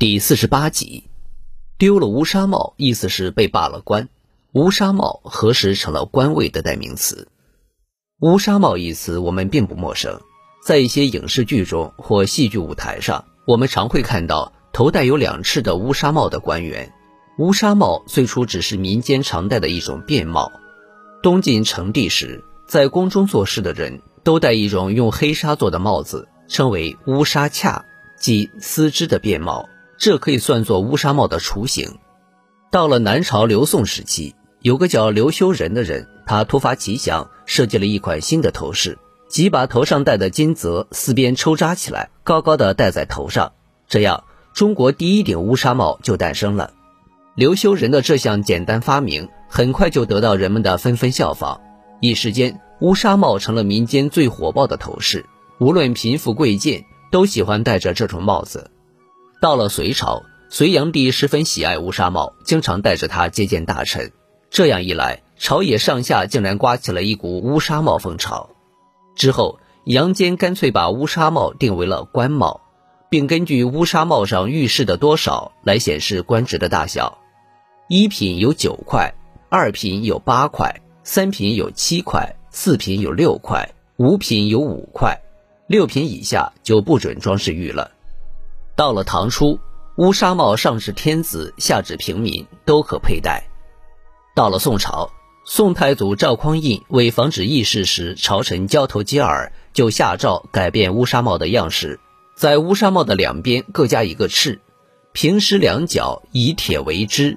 第四十八集，丢了乌纱帽，意思是被罢了官。乌纱帽何时成了官位的代名词？乌纱帽一词我们并不陌生，在一些影视剧中或戏剧舞台上，我们常会看到头戴有两翅的乌纱帽的官员。乌纱帽最初只是民间常戴的一种便帽。东晋成帝时，在宫中做事的人都戴一种用黑纱做的帽子，称为乌纱恰，即丝织的便帽。这可以算作乌纱帽的雏形。到了南朝刘宋时期，有个叫刘修仁的人，他突发奇想，设计了一款新的头饰，即把头上戴的金泽四边抽扎起来，高高的戴在头上。这样，中国第一顶乌纱帽就诞生了。刘修仁的这项简单发明，很快就得到人们的纷纷效仿，一时间，乌纱帽成了民间最火爆的头饰，无论贫富贵贱，都喜欢戴着这种帽子。到了隋朝，隋炀帝十分喜爱乌纱帽，经常带着它接见大臣。这样一来，朝野上下竟然刮起了一股乌纱帽风潮。之后，杨坚干脆把乌纱帽定为了官帽，并根据乌纱帽上玉饰的多少来显示官职的大小。一品有九块，二品有八块，三品有七块，四品有六块，五品有五块，六品以下就不准装饰玉了。到了唐初，乌纱帽上至天子，下至平民都可佩戴。到了宋朝，宋太祖赵匡胤为防止议事时朝臣交头接耳，就下诏改变乌纱帽的样式，在乌纱帽的两边各加一个翅，平时两角以铁为之，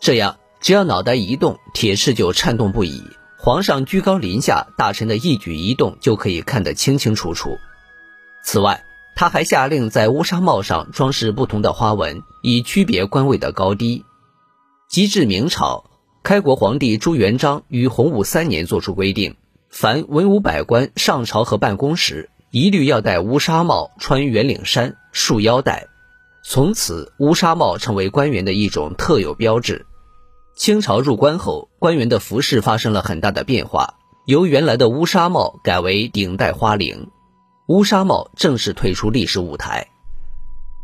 这样只要脑袋一动，铁翅就颤动不已。皇上居高临下，大臣的一举一动就可以看得清清楚楚。此外，他还下令在乌纱帽上装饰不同的花纹，以区别官位的高低。及至明朝，开国皇帝朱元璋于洪武三年作出规定，凡文武百官上朝和办公时，一律要戴乌纱帽，穿圆领衫，束腰带。从此，乌纱帽成为官员的一种特有标志。清朝入关后，官员的服饰发生了很大的变化，由原来的乌纱帽改为顶戴花翎。乌纱帽正式退出历史舞台，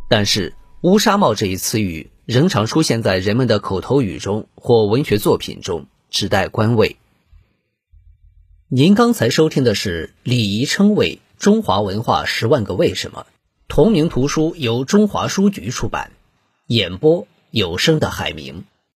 但是“乌纱帽”这一词语仍常出现在人们的口头语中或文学作品中，指代官位。您刚才收听的是《礼仪称谓：中华文化十万个为什么》，同名图书由中华书局出版，演播有声的海明。